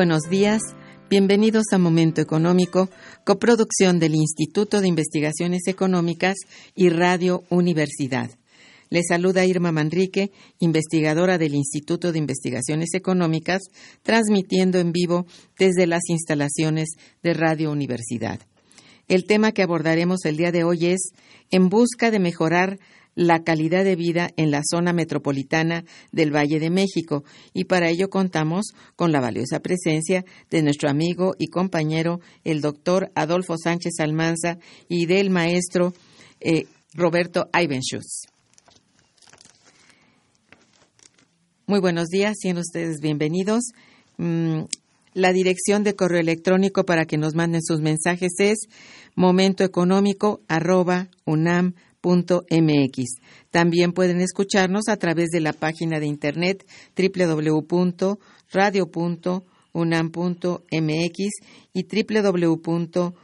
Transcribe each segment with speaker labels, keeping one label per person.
Speaker 1: Buenos días. Bienvenidos a Momento Económico, coproducción del Instituto de Investigaciones Económicas y Radio Universidad. Les saluda Irma Manrique, investigadora del Instituto de Investigaciones Económicas, transmitiendo en vivo desde las instalaciones de Radio Universidad. El tema que abordaremos el día de hoy es En busca de mejorar la calidad de vida en la zona metropolitana del Valle de México y para ello contamos con la valiosa presencia de nuestro amigo y compañero el doctor Adolfo Sánchez Almanza y del maestro eh, Roberto Ivenschutz. Muy buenos días, sean ustedes bienvenidos. Mm, la dirección de correo electrónico para que nos manden sus mensajes es También pueden escucharnos a través de la página de internet www.radio.unam.mx y www.iis.unam.mx.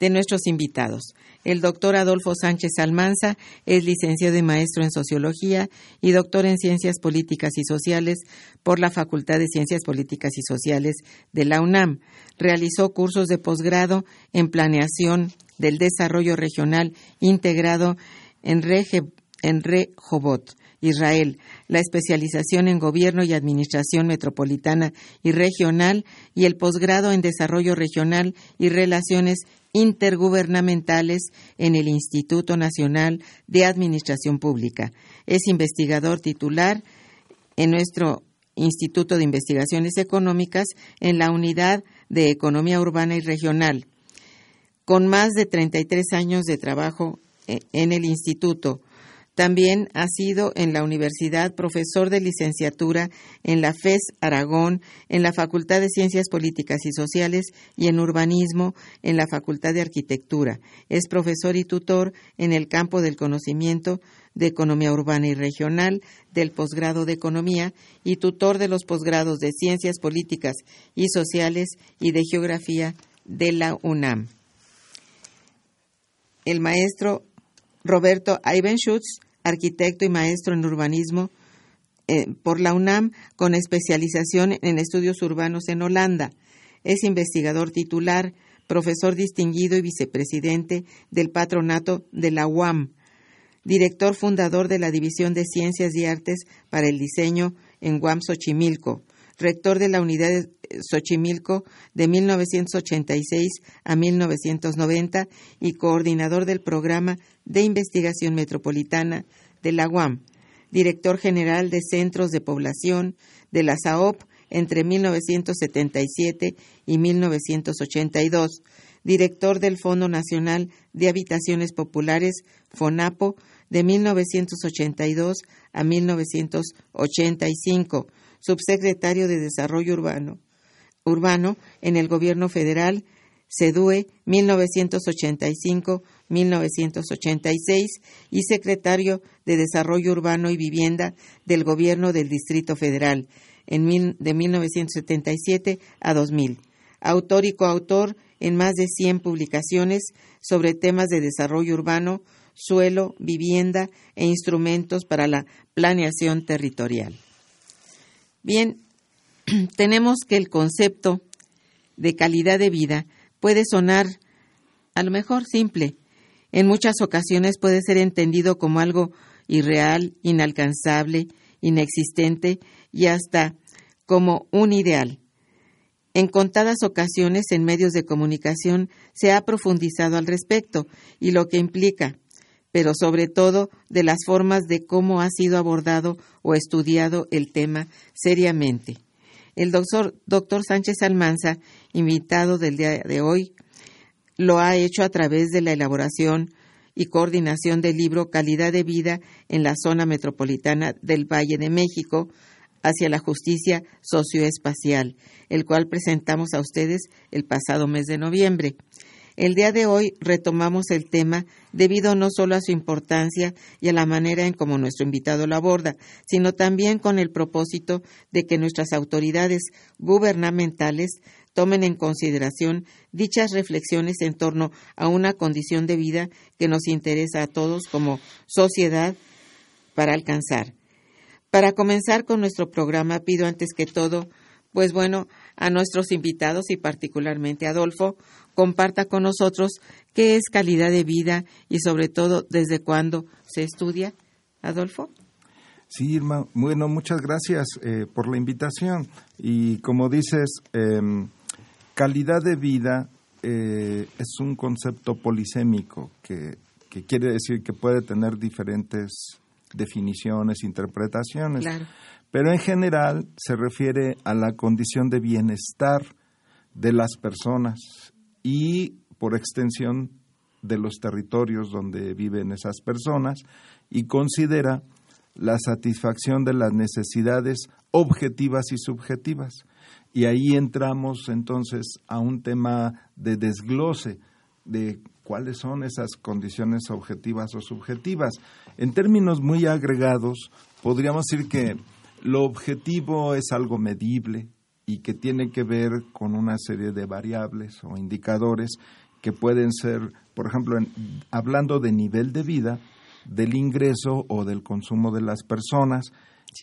Speaker 1: De nuestros invitados. El doctor Adolfo Sánchez Almanza es licenciado y maestro en Sociología y doctor en Ciencias Políticas y Sociales por la Facultad de Ciencias Políticas y Sociales de la UNAM. Realizó cursos de posgrado en Planeación del Desarrollo Regional integrado en, Rehovot, Israel, la especialización en Gobierno y Administración Metropolitana y Regional y el posgrado en Desarrollo Regional y Relaciones intergubernamentales en el Instituto Nacional de Administración Pública. Es investigador titular en nuestro Instituto de Investigaciones Económicas en la Unidad de Economía Urbana y Regional. Con más de 33 años de trabajo eh, en el instituto, también ha sido en la universidad profesor de licenciatura en la FES Aragón, en la Facultad de Ciencias Políticas y Sociales y en Urbanismo en la Facultad de Arquitectura. Es profesor y tutor en el campo del conocimiento de Economía Urbana y Regional, del posgrado de Economía y tutor de los posgrados de Ciencias Políticas y Sociales y de Geografía de la UNAM. El maestro Roberto Ivenschutz, arquitecto y maestro en urbanismo eh, por la UNAM, con especialización en estudios urbanos en Holanda. Es investigador titular, profesor distinguido y vicepresidente del patronato de la UAM, director fundador de la División de Ciencias y Artes para el Diseño en UAM Xochimilco, rector de la Unidad de Xochimilco de 1986 a 1990 y coordinador del Programa de Investigación Metropolitana de la UAM, director general de Centros de Población de la SAOP entre 1977 y 1982, director del Fondo Nacional de Habitaciones Populares, FONAPO, de 1982 a 1985, subsecretario de Desarrollo Urbano, Urbano en el Gobierno Federal, CEDUE 1985-1986 y secretario de Desarrollo Urbano y Vivienda del Gobierno del Distrito Federal en de 1977 a 2000. Autor y coautor en más de 100 publicaciones sobre temas de desarrollo urbano, suelo, vivienda e instrumentos para la planeación territorial. Bien, tenemos que el concepto de calidad de vida puede sonar a lo mejor simple. En muchas ocasiones puede ser entendido como algo irreal, inalcanzable, inexistente y hasta como un ideal. En contadas ocasiones en medios de comunicación se ha profundizado al respecto y lo que implica, pero sobre todo de las formas de cómo ha sido abordado o estudiado el tema seriamente. El doctor, doctor Sánchez Almanza, invitado del día de hoy, lo ha hecho a través de la elaboración y coordinación del libro Calidad de Vida en la Zona Metropolitana del Valle de México, hacia la justicia socioespacial, el cual presentamos a ustedes el pasado mes de noviembre. El día de hoy retomamos el tema debido no solo a su importancia y a la manera en cómo nuestro invitado lo aborda, sino también con el propósito de que nuestras autoridades gubernamentales tomen en consideración dichas reflexiones en torno a una condición de vida que nos interesa a todos como sociedad para alcanzar. Para comenzar con nuestro programa, pido antes que todo, pues bueno, a nuestros invitados y particularmente a Adolfo, comparta con nosotros qué es calidad de vida y sobre todo desde cuándo se estudia. Adolfo.
Speaker 2: Sí, Irma. Bueno, muchas gracias eh, por la invitación. Y como dices, em, calidad de vida eh, es un concepto polisémico que, que quiere decir que puede tener diferentes definiciones, interpretaciones. Pero en general se refiere a la condición de bienestar de las personas y por extensión de los territorios donde viven esas personas y considera la satisfacción de las necesidades objetivas y subjetivas. Y ahí entramos entonces a un tema de desglose de cuáles son esas condiciones objetivas o subjetivas. En términos muy agregados, podríamos decir que lo objetivo es algo medible y que tiene que ver con una serie de variables o indicadores que pueden ser, por ejemplo, hablando de nivel de vida, del ingreso o del consumo de las personas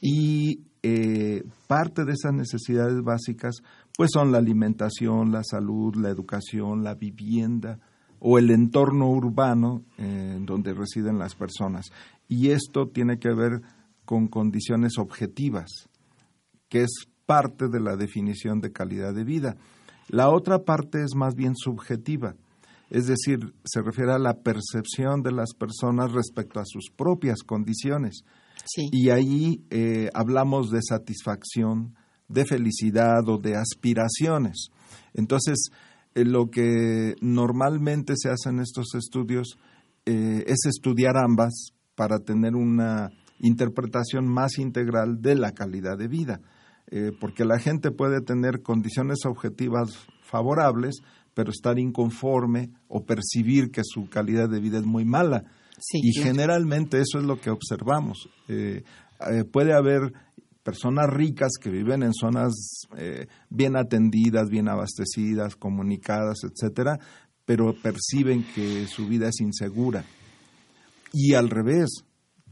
Speaker 2: y eh, parte de esas necesidades básicas pues son la alimentación, la salud, la educación, la vivienda, o el entorno urbano en eh, donde residen las personas. Y esto tiene que ver con condiciones objetivas, que es parte de la definición de calidad de vida. La otra parte es más bien subjetiva, es decir, se refiere a la percepción de las personas respecto a sus propias condiciones. Y ahí eh, hablamos de satisfacción, de felicidad o de aspiraciones. Entonces, eh, lo que normalmente se hace en estos estudios eh, es estudiar ambas para tener una interpretación más integral de la calidad de vida, eh, porque la gente puede tener condiciones objetivas favorables, pero estar inconforme o percibir que su calidad de vida es muy mala. y generalmente eso es lo que observamos. puede haber personas ricas que viven en zonas eh, bien atendidas, bien abastecidas, comunicadas, etcétera, pero perciben que su vida es insegura. Y al revés,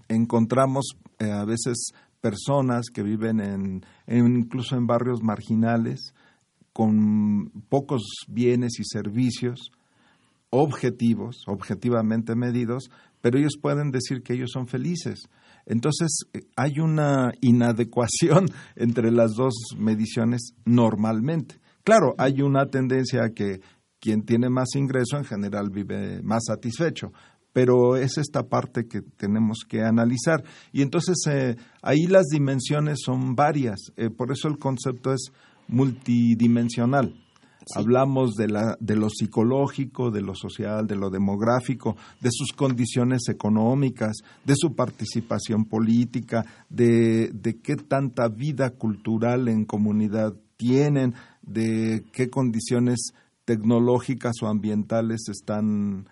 Speaker 2: encontramos eh, a veces personas que viven en, incluso en barrios marginales con pocos bienes y servicios objetivos, objetivamente medidos, pero ellos pueden decir que ellos son felices entonces, eh, hay una inadecuación entre las dos mediciones normalmente. Claro, hay una tendencia a que quien tiene más ingreso en general vive más satisfecho, pero es esta parte que tenemos que analizar. Y entonces eh, ahí las dimensiones son varias, eh, por eso el concepto es multidimensional. Hablamos de, la, de lo psicológico, de lo social, de lo demográfico, de sus condiciones económicas, de su participación política, de, de qué tanta vida cultural en comunidad tienen, de qué condiciones tecnológicas o ambientales están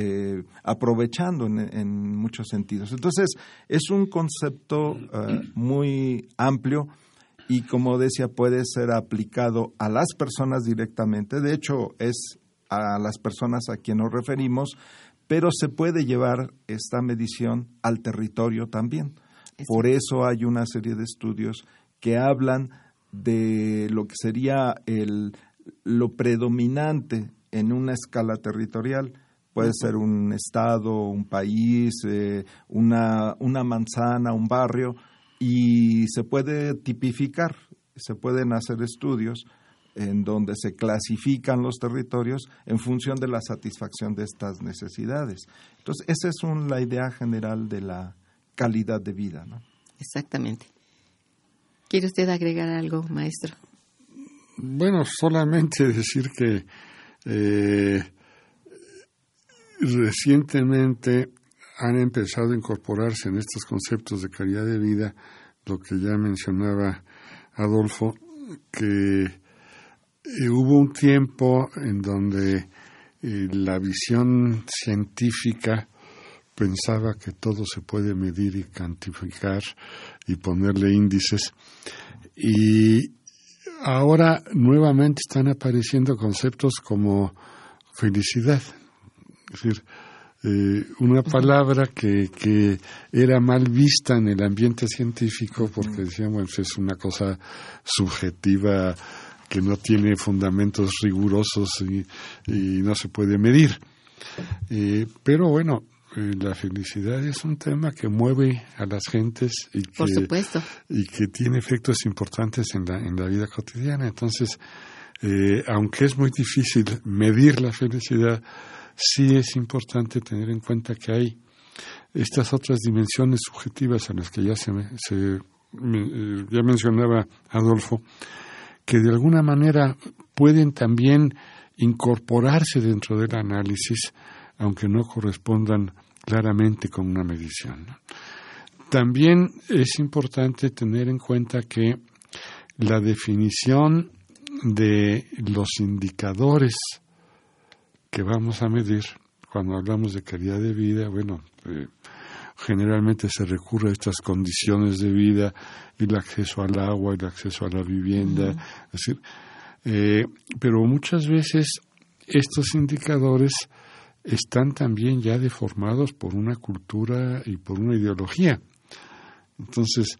Speaker 2: eh, aprovechando en, muchos sentidos. Entonces, es un concepto eh, muy amplio y, como decía, puede ser aplicado a las personas directamente. De hecho, es a las personas a quien nos referimos, pero se puede llevar esta medición al territorio también. Por eso hay una serie de estudios que hablan de lo que sería el, lo predominante en una escala territorial. Puede ser un estado, un país, eh, una, una manzana, un barrio, y se puede tipificar, se pueden hacer estudios en donde se clasifican los territorios en función de la satisfacción de estas necesidades. Entonces, esa es la idea general de la calidad de vida. ¿no?
Speaker 1: Exactamente. ¿Quiere usted agregar algo, maestro?
Speaker 3: Bueno, solamente decir que eh, recientemente han empezado a incorporarse en estos conceptos de calidad de vida lo que ya mencionaba Adolfo, que eh, hubo un tiempo en donde eh, la visión científica pensaba que todo se puede medir y cuantificar y ponerle índices. Y ahora nuevamente están apareciendo conceptos como felicidad. Es decir, eh, una palabra que, que, era mal vista en el ambiente científico porque decían, bueno, pues es una cosa subjetiva que no tiene fundamentos rigurosos y, no se puede medir. Eh, pero bueno, eh, la felicidad es un tema que mueve a las gentes y que, y que tiene efectos importantes en la, en la vida cotidiana. Entonces, aunque es muy difícil medir la felicidad, sí es importante tener en cuenta que hay estas otras dimensiones subjetivas a las que ya se, se ya mencionaba Adolfo, que de alguna manera pueden también incorporarse dentro del análisis, aunque no correspondan claramente con una medición. También es importante tener en cuenta que la definición de los indicadores que vamos a medir cuando hablamos de calidad de vida, bueno, eh, generalmente se recurre a estas condiciones de vida, el acceso al agua, el acceso a la vivienda, es decir, eh, pero muchas veces estos indicadores están también ya deformados por una cultura y por una ideología. Entonces,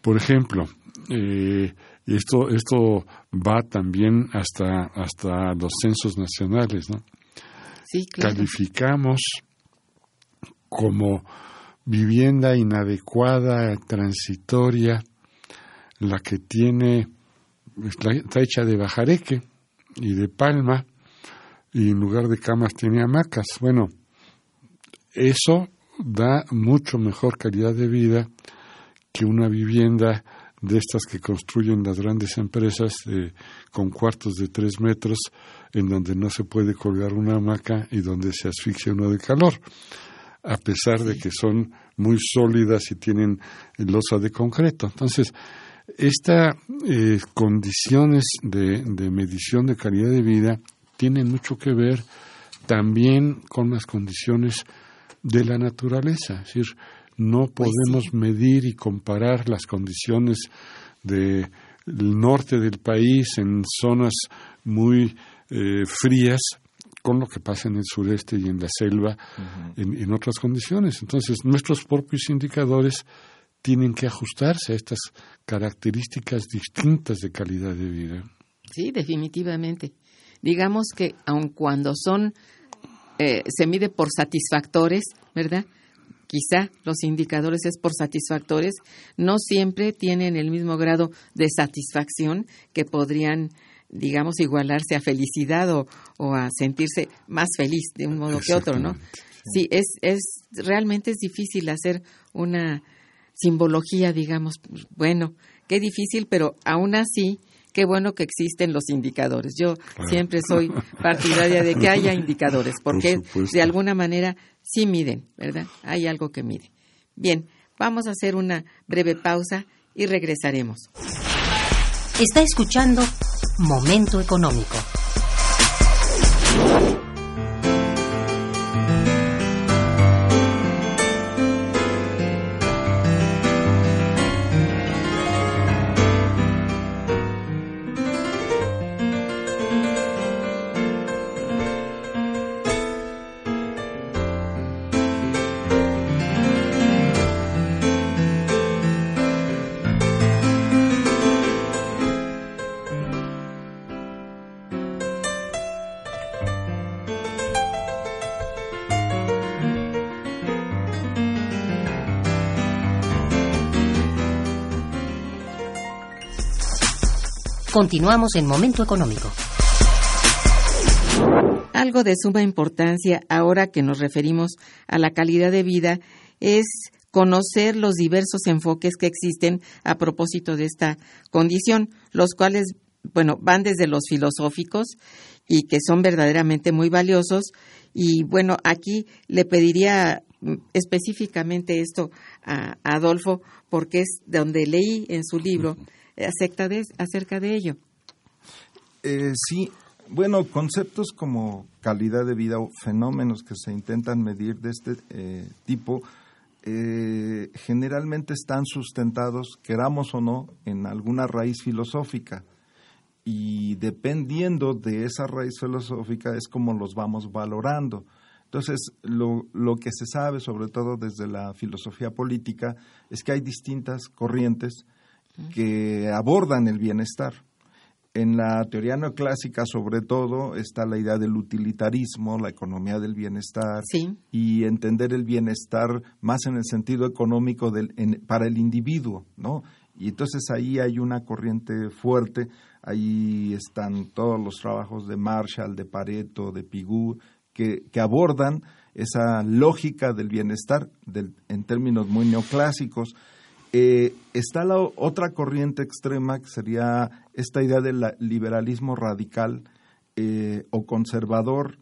Speaker 3: por ejemplo, eh, esto, esto va también hasta, hasta los censos nacionales, ¿no? Calificamos como vivienda inadecuada, transitoria, la que tiene, está hecha de bajareque y de palma, y en lugar de camas tiene hamacas. Bueno, eso da mucho mejor calidad de vida que una vivienda de estas que construyen las grandes empresas con cuartos de tres metros en donde no se puede colgar una hamaca y donde se asfixia uno de calor a pesar de que son muy sólidas y tienen losa de concreto. Entonces, estas eh, condiciones de, medición de calidad de vida tienen mucho que ver también con las condiciones de la naturaleza. Es decir, no pues podemos medir y comparar las condiciones del norte del país en zonas muy eh, frías con lo que pasa en el sureste y en la selva, en, otras condiciones. Entonces, nuestros propios indicadores tienen que ajustarse a estas características distintas de calidad de vida.
Speaker 1: Sí, definitivamente. Digamos que aun cuando son, eh, se mide por satisfactores, ¿verdad? Quizá los indicadores es por satisfactores, no siempre tienen el mismo grado de satisfacción que podrían digamos, igualarse a felicidad o, o, a sentirse más feliz de un modo que otro, ¿no? Sí, es, es, realmente es difícil hacer una simbología, digamos, bueno, qué difícil, pero aún así, qué bueno que existen los indicadores. Yo siempre soy partidaria de que haya indicadores, porque de alguna manera sí miden, ¿verdad? Hay algo que mide. Bien, vamos a hacer una breve pausa y regresaremos.
Speaker 4: Está escuchando Momento económico.
Speaker 5: Continuamos en Momento Económico.
Speaker 1: Algo de suma importancia ahora que nos referimos a la calidad de vida es conocer los diversos enfoques que existen a propósito de esta condición, los cuales, bueno, van desde los filosóficos y que son verdaderamente muy valiosos. Y bueno, aquí le pediría mm, específicamente esto a, Adolfo, porque es donde leí en su libro acerca de, acerca de ello.
Speaker 2: Eh, sí, bueno, conceptos como calidad de vida o fenómenos que se intentan medir de este eh, tipo eh, generalmente están sustentados, queramos o no, en alguna raíz filosófica. Y dependiendo de esa raíz filosófica es como los vamos valorando. Entonces, lo, lo que se sabe, sobre todo desde la filosofía política, es que hay distintas corrientes que abordan el bienestar. En la teoría neoclásica, sobre todo, está la idea del utilitarismo, la economía del bienestar y entender el bienestar más en el sentido económico del, para el individuo, ¿no? Y entonces ahí hay una corriente fuerte, ahí están todos los trabajos de Marshall, de Pareto, de Pigou, que, que abordan esa lógica del bienestar en términos muy neoclásicos eh, está la otra corriente extrema que sería esta idea del liberalismo radical eh, o conservador,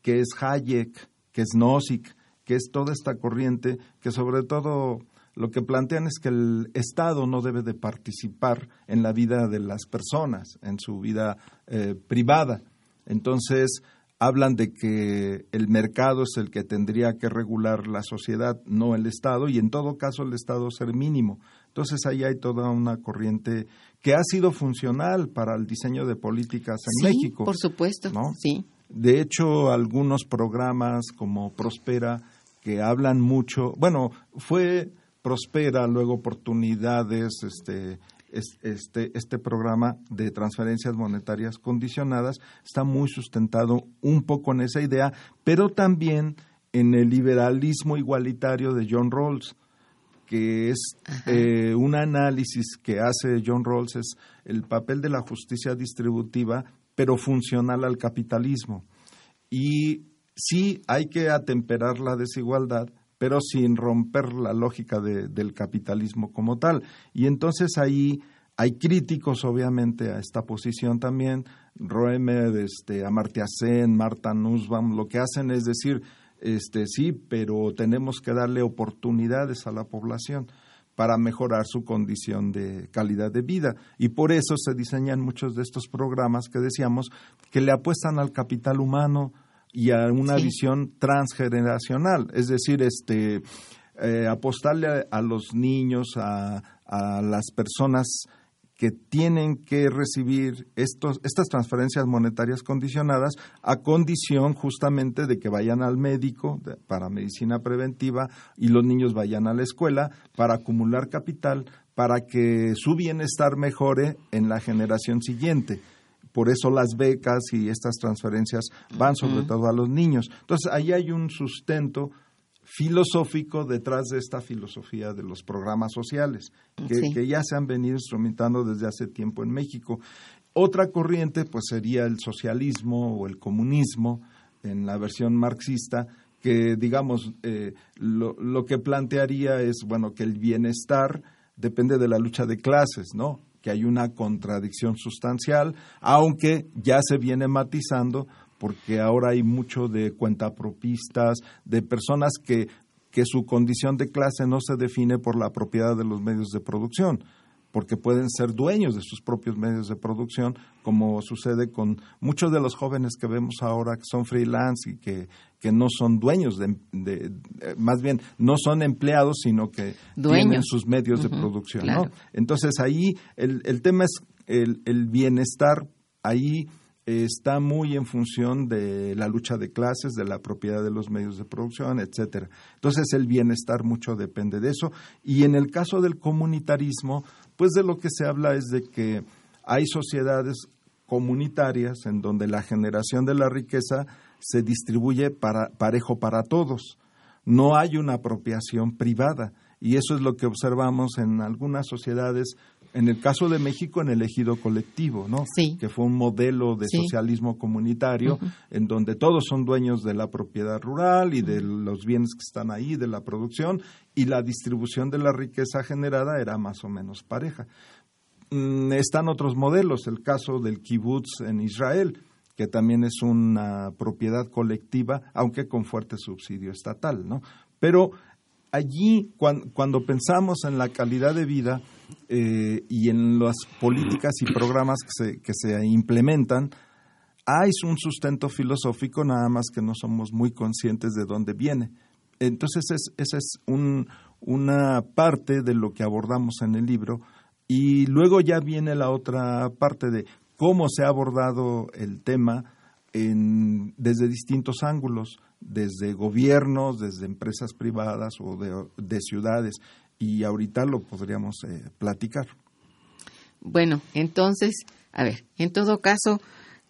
Speaker 2: que es Hayek, que es Nozick, que es toda esta corriente que sobre todo lo que plantean es que el Estado no debe de participar en la vida de las personas, en su vida eh, privada. Entonces, hablan de que el mercado es el que tendría que regular la sociedad, no el Estado, y en todo caso el Estado ser mínimo. Entonces ahí hay toda una corriente que ha sido funcional para el diseño de políticas en
Speaker 1: sí,
Speaker 2: México.
Speaker 1: Por supuesto, ¿no? sí.
Speaker 2: De hecho, algunos programas como Prospera que hablan mucho, bueno, fue Prospera, luego oportunidades, este, este, este programa de transferencias monetarias condicionadas está muy sustentado un poco en esa idea, pero también en el liberalismo igualitario de John Rawls, que es eh, un análisis que hace John Rawls, es el papel de la justicia distributiva, pero funcional al capitalismo. Y sí hay que atemperar la desigualdad, pero sin romper la lógica del capitalismo como tal. Y entonces ahí hay críticos, obviamente, a esta posición también. Roemer, este, Amartya Sen, Marta Nussbaum, lo que hacen es decir, este, sí, pero tenemos que darle oportunidades a la población para mejorar su condición de calidad de vida. Y por eso se diseñan muchos de estos programas que decíamos que le apuestan al capital humano, y a una visión transgeneracional, es decir, este eh, apostarle a, los niños, a, a, las personas que tienen que recibir estos, estas transferencias monetarias condicionadas a condición justamente de que vayan al médico para medicina preventiva y los niños vayan a la escuela para acumular capital para que su bienestar mejore en la generación siguiente por eso las becas y estas transferencias van sobre todo a los niños. Entonces, ahí hay un sustento filosófico detrás de esta filosofía de los programas sociales, que, ya se han venido instrumentando desde hace tiempo en México. Otra corriente, pues, sería el socialismo o el comunismo en la versión marxista, que, digamos, eh, lo, lo que plantearía es, bueno, que el bienestar depende de la lucha de clases, ¿no? Que hay una contradicción sustancial, aunque ya se viene matizando porque ahora hay mucho de cuentapropistas, de personas que, que su condición de clase no se define por la propiedad de los medios de producción, porque pueden ser dueños de sus propios medios de producción, como sucede con muchos de los jóvenes que vemos ahora que son freelance y que, que no son dueños, de, eh, más bien no son empleados, sino que tienen sus medios de producción. ¿no? Entonces ahí el, el tema es el, el bienestar, ahí está muy en función de la lucha de clases, de la propiedad de los medios de producción, etcétera. Entonces el bienestar mucho depende de eso y en el caso del comunitarismo, pues de lo que se habla es de que hay sociedades comunitarias en donde la generación de la riqueza se distribuye para, parejo para todos. No hay una apropiación privada y eso es lo que observamos en algunas sociedades En el caso de México, en el ejido colectivo, ¿no?
Speaker 1: Sí.
Speaker 2: Que fue un modelo de
Speaker 1: Sí.
Speaker 2: socialismo comunitario en donde todos son dueños de la propiedad rural y de los bienes que están ahí, de la producción, y la distribución de la riqueza generada era más o menos pareja. Mm, están otros modelos, el caso del kibutz en Israel, que también es una propiedad colectiva, aunque con fuerte subsidio estatal, ¿no? Pero allí, cuan- cuando pensamos en la calidad de vida eh, y en las políticas y programas que se, implementan, hay un sustento filosófico, nada más que no somos muy conscientes de dónde viene. Entonces, es, esa es un- una parte de lo que abordamos en el libro. Y luego ya viene la otra parte de cómo se ha abordado el tema desde distintos ángulos, desde gobiernos, desde empresas privadas o de ciudades. Y ahorita lo podríamos eh, platicar.
Speaker 1: Bueno, entonces, a ver, en todo caso,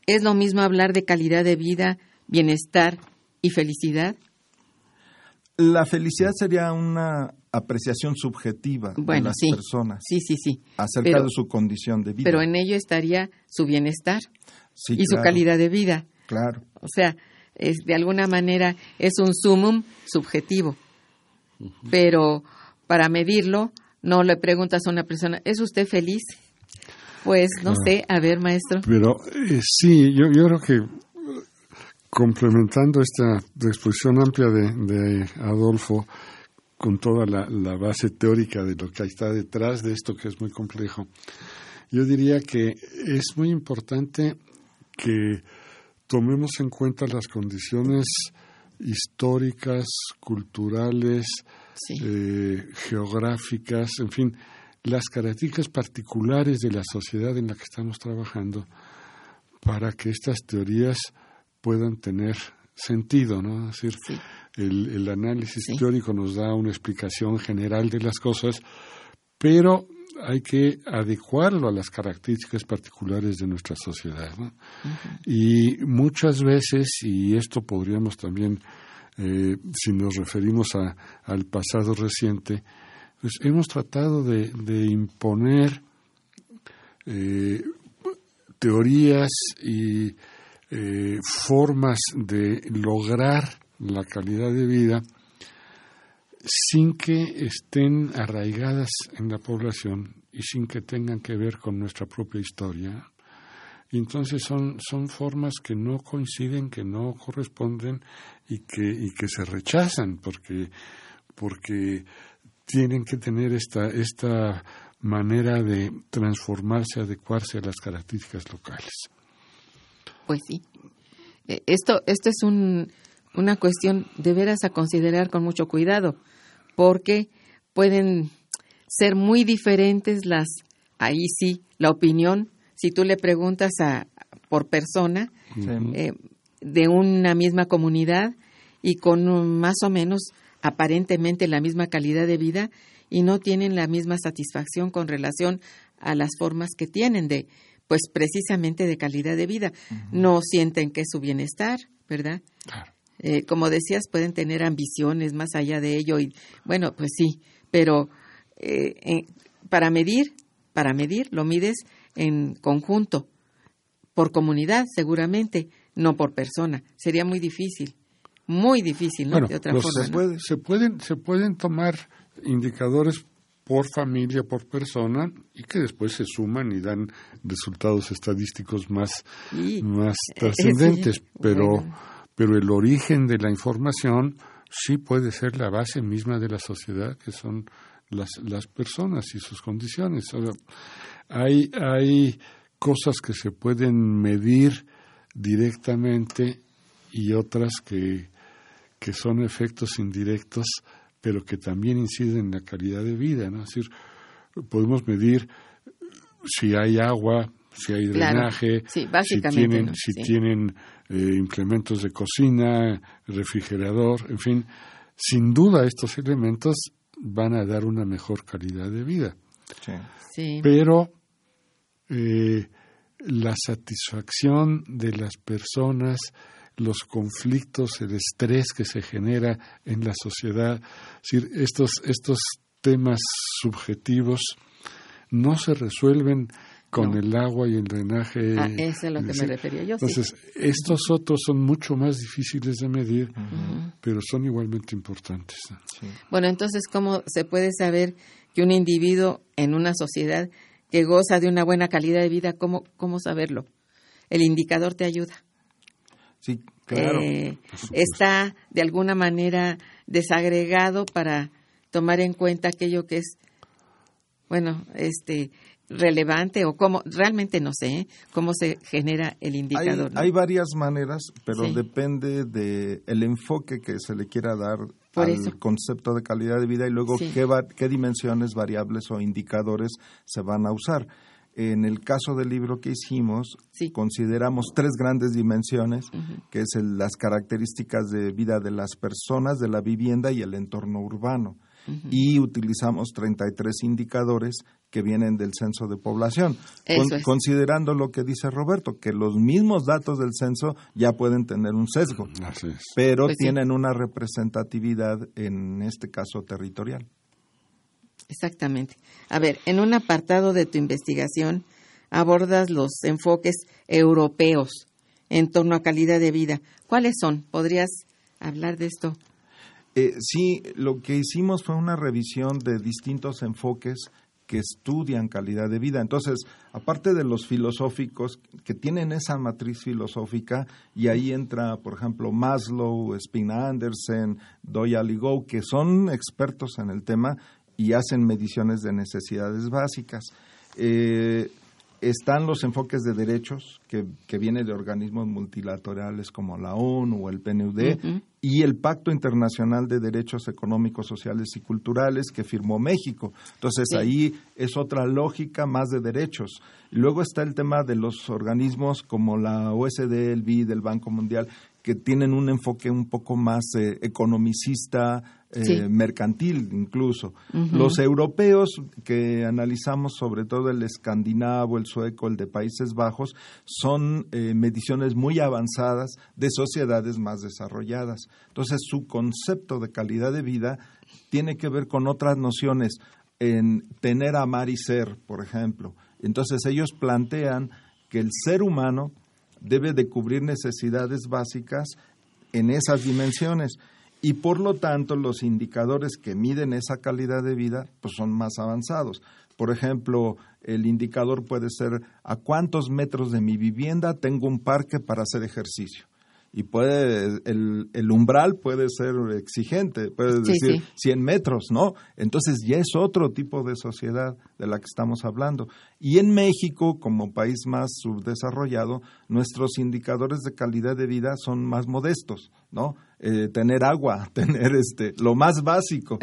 Speaker 1: ¿es lo mismo hablar de calidad de vida, bienestar y felicidad?
Speaker 2: La felicidad sería una apreciación subjetiva de las
Speaker 1: sí.
Speaker 2: personas
Speaker 1: Sí, sí, sí.
Speaker 2: acerca
Speaker 1: Pero-
Speaker 2: de su condición de vida.
Speaker 1: Pero en ello estaría su bienestar
Speaker 2: Sí,
Speaker 1: y su calidad de vida.
Speaker 2: Claro.
Speaker 1: O sea, es, de alguna manera es un sumum subjetivo. Pero para medirlo, no le preguntas a una persona, ¿es usted feliz? Pues no sé, a ver, maestro.
Speaker 3: Pero eh, sí, yo, yo creo que complementando esta exposición amplia de, de Adolfo con toda la, la base teórica de lo que está detrás de esto que es muy complejo, yo diría que es muy importante que tomemos en cuenta las condiciones históricas, culturales,
Speaker 1: Sí.
Speaker 3: eh, geográficas, en fin, las características particulares de la sociedad en la que estamos trabajando para que estas teorías puedan tener sentido, ¿no? Es decir,
Speaker 1: Sí.
Speaker 3: el, el análisis
Speaker 1: Sí.
Speaker 3: teórico nos da una explicación general de las cosas, pero hay que adecuarlo a las características particulares de nuestra sociedad. ¿no? Y muchas veces, y esto podríamos también, eh, si nos referimos a- al pasado reciente, pues hemos tratado de, imponer eh, teorías y eh, formas de lograr la calidad de vida sin que estén arraigadas en la población y sin que tengan que ver con nuestra propia historia. Entonces son, son formas que no coinciden, que no corresponden y que, y que se rechazan porque, porque tienen que tener esta, esta manera de transformarse, adecuarse a las características locales.
Speaker 1: Pues sí. Eh, Esto, esto es un, una cuestión de veras a considerar con mucho cuidado, porque pueden ser muy diferentes las, ahí sí, la opinión, si tú le preguntas a, por persona
Speaker 2: Sí.
Speaker 1: eh, de una misma comunidad y con un- más o menos aparentemente la misma calidad de vida y no tienen la misma satisfacción con relación a las formas que tienen de, pues precisamente de calidad de vida. No sienten que es su bienestar, ¿verdad?
Speaker 3: Claro.
Speaker 1: Eh, como decías, pueden tener ambiciones más allá de ello y bueno, pues sí, pero eh, eh, para medir, para medir, lo mides en conjunto, por comunidad seguramente, no por persona. Sería muy difícil, muy difícil, ¿no?
Speaker 3: Bueno,
Speaker 1: de otra forma.
Speaker 3: se,
Speaker 1: ¿no?
Speaker 3: puede- se pueden, se pueden tomar indicadores por familia, por persona, y que después se suman y dan resultados estadísticos más, más trascendentes.
Speaker 1: sí,
Speaker 3: pero,
Speaker 1: bueno.
Speaker 3: pero el origen de la información sí puede ser la base misma de la sociedad, que son las, las personas y sus condiciones. O sea, hay, hay cosas que se pueden medir directamente y otras que, que son efectos indirectos, pero que también inciden en la calidad de vida. ¿no? Es decir, podemos medir si hay agua, si hay
Speaker 1: Claro.
Speaker 3: drenaje,
Speaker 1: Sí,
Speaker 3: si tienen,
Speaker 1: ¿no?
Speaker 3: si tienen eh, implementos de cocina, refrigerador, en fin. Sin duda estos elementos van a dar una mejor calidad de vida
Speaker 2: Sí.
Speaker 1: Sí.
Speaker 3: pero eh, la satisfacción de las personas, los conflictos, el estrés que se genera en la sociedad, es decir, estos, estos temas subjetivos no se resuelven con el agua y el drenaje.
Speaker 1: Ah, eso es a lo que me refería yo.
Speaker 3: Entonces, estos otros son mucho más difíciles de medir, pero son igualmente importantes.
Speaker 1: Bueno, entonces, ¿cómo se puede saber que un individuo en una sociedad que goza de una buena calidad de vida, cómo, cómo saberlo? El indicador te ayuda.
Speaker 2: Sí, claro.
Speaker 1: Eh, está de alguna manera desagregado para tomar en cuenta aquello que es, bueno, este, relevante o cómo, realmente no sé ¿eh? cómo se genera el indicador.
Speaker 2: Hay, varias maneras, pero depende del el enfoque que se le quiera dar al concepto de calidad de vida y luego qué, qué dimensiones, variables o indicadores se van a usar. En el caso del libro que hicimos, consideramos tres grandes dimensiones, que es las características de vida de las personas, de la vivienda y el entorno urbano. Y utilizamos 33 indicadores que vienen del censo de población, considerando lo que dice Roberto, que los mismos datos del censo ya pueden tener un sesgo, pero pues tienen una representatividad, en este caso territorial.
Speaker 1: Exactamente. A ver, en un apartado de tu investigación abordas los enfoques europeos en torno a calidad de vida. ¿Cuáles son? ¿Podrías hablar de esto?
Speaker 2: Eh, sí, lo que hicimos fue una revisión de distintos enfoques que estudian calidad de vida. Entonces, aparte de los filosóficos que tienen esa matriz filosófica, y ahí entra, por ejemplo, Maslow, Spina Andersen, Doyle Ligow, que son expertos en el tema y hacen mediciones de necesidades básicas. Eh, están los enfoques de derechos que, que vienen de organismos multilaterales como la ONU o el PNUD y el Pacto Internacional de Derechos Económicos, Sociales y Culturales que firmó México. Entonces ahí es otra lógica más de derechos. luego está el tema de los organismos como la OSD, el BID, el Banco Mundial, que tienen un enfoque un poco más eh, economicista, eh, mercantil incluso. Los europeos que analizamos, sobre todo el escandinavo, el sueco, el de Países Bajos, son eh, mediciones muy avanzadas de sociedades más desarrolladas. Entonces, su concepto de calidad de vida tiene que ver con otras nociones, en tener, amar y ser, por ejemplo. Entonces, ellos plantean que el ser humano debe de cubrir necesidades básicas en esas dimensiones y por lo tanto los indicadores que miden esa calidad de vida pues son más avanzados. Por ejemplo, el indicador puede ser a cuántos metros de mi vivienda tengo un parque para hacer ejercicio y puede el, el, umbral puede ser exigente, puede decir 100 metros, ¿no? Entonces ya es otro tipo de sociedad de la que estamos hablando. Y en México, como país más subdesarrollado, nuestros indicadores de calidad de vida son más modestos, ¿no? Eh, tener agua, tener este, lo más básico.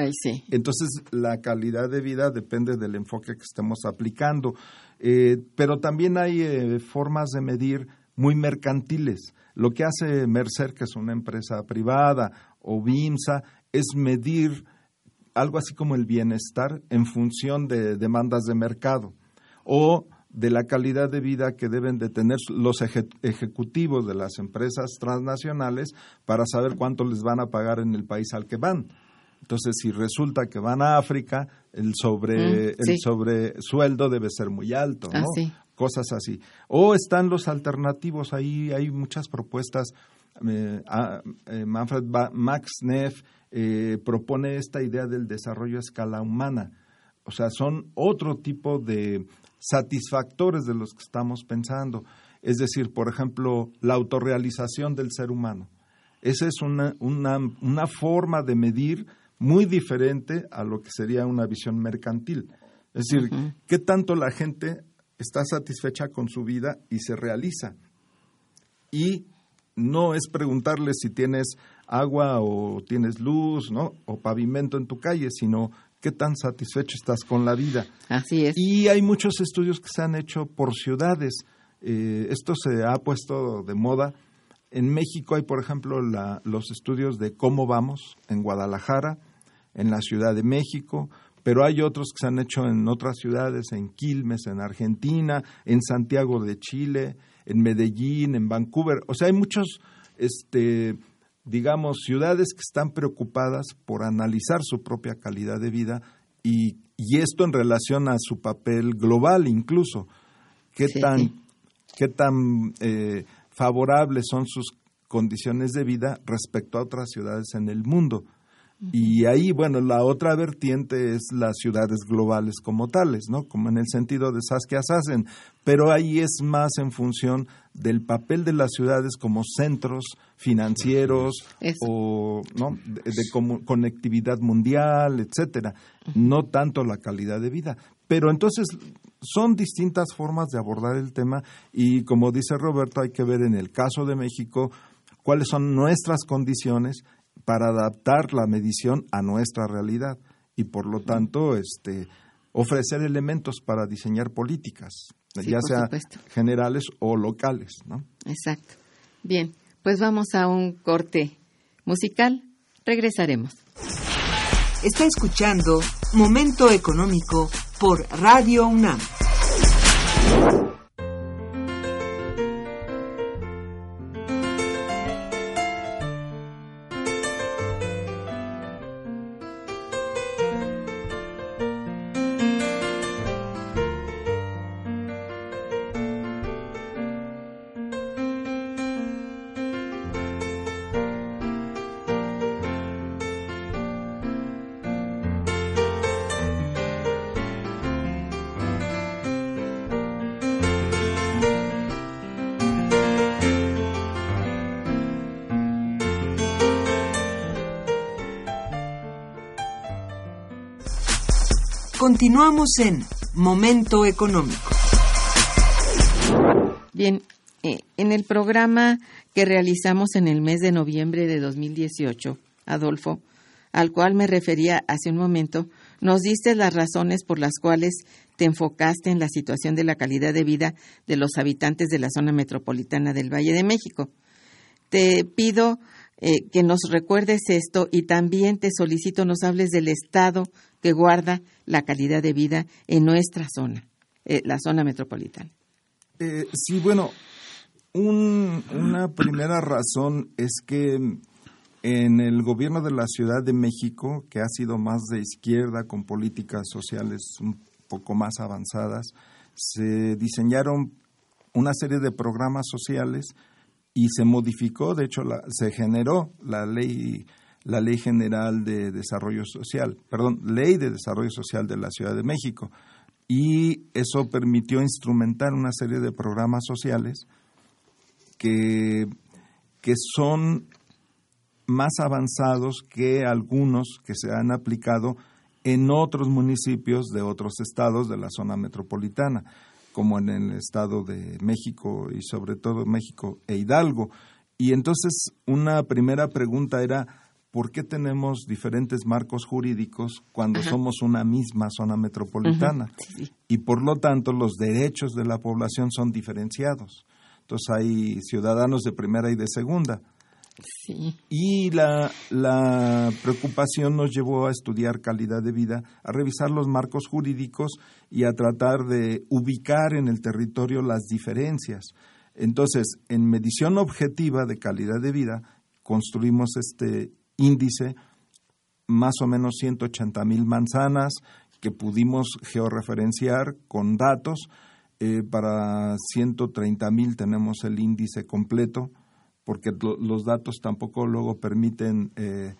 Speaker 2: Entonces la calidad de vida depende del enfoque que estemos aplicando. Eh, pero también hay eh, formas de medir muy mercantiles lo que hace Mercer, que es una empresa privada, o BIMSA, es medir algo así como el bienestar en función de demandas de mercado o de la calidad de vida que deben de tener los ejecutivos de las empresas transnacionales para saber cuánto les van a pagar en el país al que van. Entonces, si resulta que van a África, el sobre mm, el sobresueldo debe ser muy alto, ¿no?
Speaker 1: Ah,
Speaker 2: cosas así. O están los alternativos, ahí hay muchas propuestas. Eh, eh, Manfred Max Neff eh, propone esta idea del desarrollo a escala humana. O sea, son otro tipo de satisfactores de los que estamos pensando. Es decir, por ejemplo, la autorrealización del ser humano. Esa es una, una, una forma de medir muy diferente a lo que sería una visión mercantil. Es decir, ¿qué tanto la gente está satisfecha con su vida y se realiza. Y no es preguntarle si tienes agua o tienes luz, ¿no? O pavimento en tu calle, sino qué tan satisfecho estás con la vida.
Speaker 1: Así es.
Speaker 2: Y hay muchos estudios que se han hecho por ciudades. Eh, esto se ha puesto de moda. En México hay, por ejemplo, los estudios de cómo vamos en Guadalajara, en la Ciudad de México, pero hay otros que se han hecho en otras ciudades, en Quilmes, en Argentina, en Santiago de Chile, en Medellín, en Vancouver. O sea, hay muchos, este, digamos, ciudades que están preocupadas por analizar su propia calidad de vida y, y esto en relación a su papel global incluso. ¿Qué tan, qué tan eh, favorables son sus condiciones de vida respecto a otras ciudades en el mundo? Y ahí, bueno, la otra vertiente es las ciudades globales como tales, ¿no? Como en el sentido de Saskia Sassen, pero ahí es más en función del papel de las ciudades como centros financieros o ¿no? de, conectividad mundial, etcétera, no tanto la calidad de vida. Pero entonces son distintas formas de abordar el tema y como dice Roberto, hay que ver en el caso de México cuáles son nuestras condiciones para adaptar la medición a nuestra realidad y por lo tanto este ofrecer elementos para diseñar políticas, ya sea generales o locales, ¿no?
Speaker 1: Exacto. Bien, pues vamos a un corte musical. Regresaremos.
Speaker 4: Está escuchando Momento Económico por Radio UNAM. Continuamos en Momento Económico.
Speaker 1: Bien, eh, en el programa que realizamos en el mes de noviembre de 2018, Adolfo, al cual me refería hace un momento, nos diste las razones por las cuales te enfocaste en la situación de la calidad de vida de los habitantes de la zona metropolitana del Valle de México. Te pido eh, que nos recuerdes esto y también te solicito nos hables del estado que guarda la calidad de vida en nuestra zona, eh, la zona metropolitana.
Speaker 2: Eh, sí, bueno, una primera razón es que en el gobierno de la Ciudad de México, que ha sido más de izquierda con políticas sociales un poco más avanzadas, se diseñaron una serie de programas sociales y se modificó, de hecho, se generó la ley la Ley General de Desarrollo Social, perdón, Ley de Desarrollo Social de la Ciudad de México. Y eso permitió instrumentar una serie de programas sociales que, que son más avanzados que algunos que se han aplicado en otros municipios de otros estados de la zona metropolitana, como en el estado de México y sobre todo México e Hidalgo. Y entonces una primera pregunta era, ¿por qué tenemos diferentes marcos jurídicos cuando somos una misma zona metropolitana? Y por lo tanto los derechos de la población son diferenciados. Entonces hay ciudadanos de primera y de segunda. Y la, la, preocupación nos llevó a estudiar calidad de vida, a revisar los marcos jurídicos y a tratar de ubicar en el territorio las diferencias. Entonces, en medición objetiva de calidad de vida, construimos este índice, más o menos 180 mil manzanas que pudimos georreferenciar con datos. Eh, para 130 mil tenemos el índice completo, porque los datos tampoco luego permiten eh,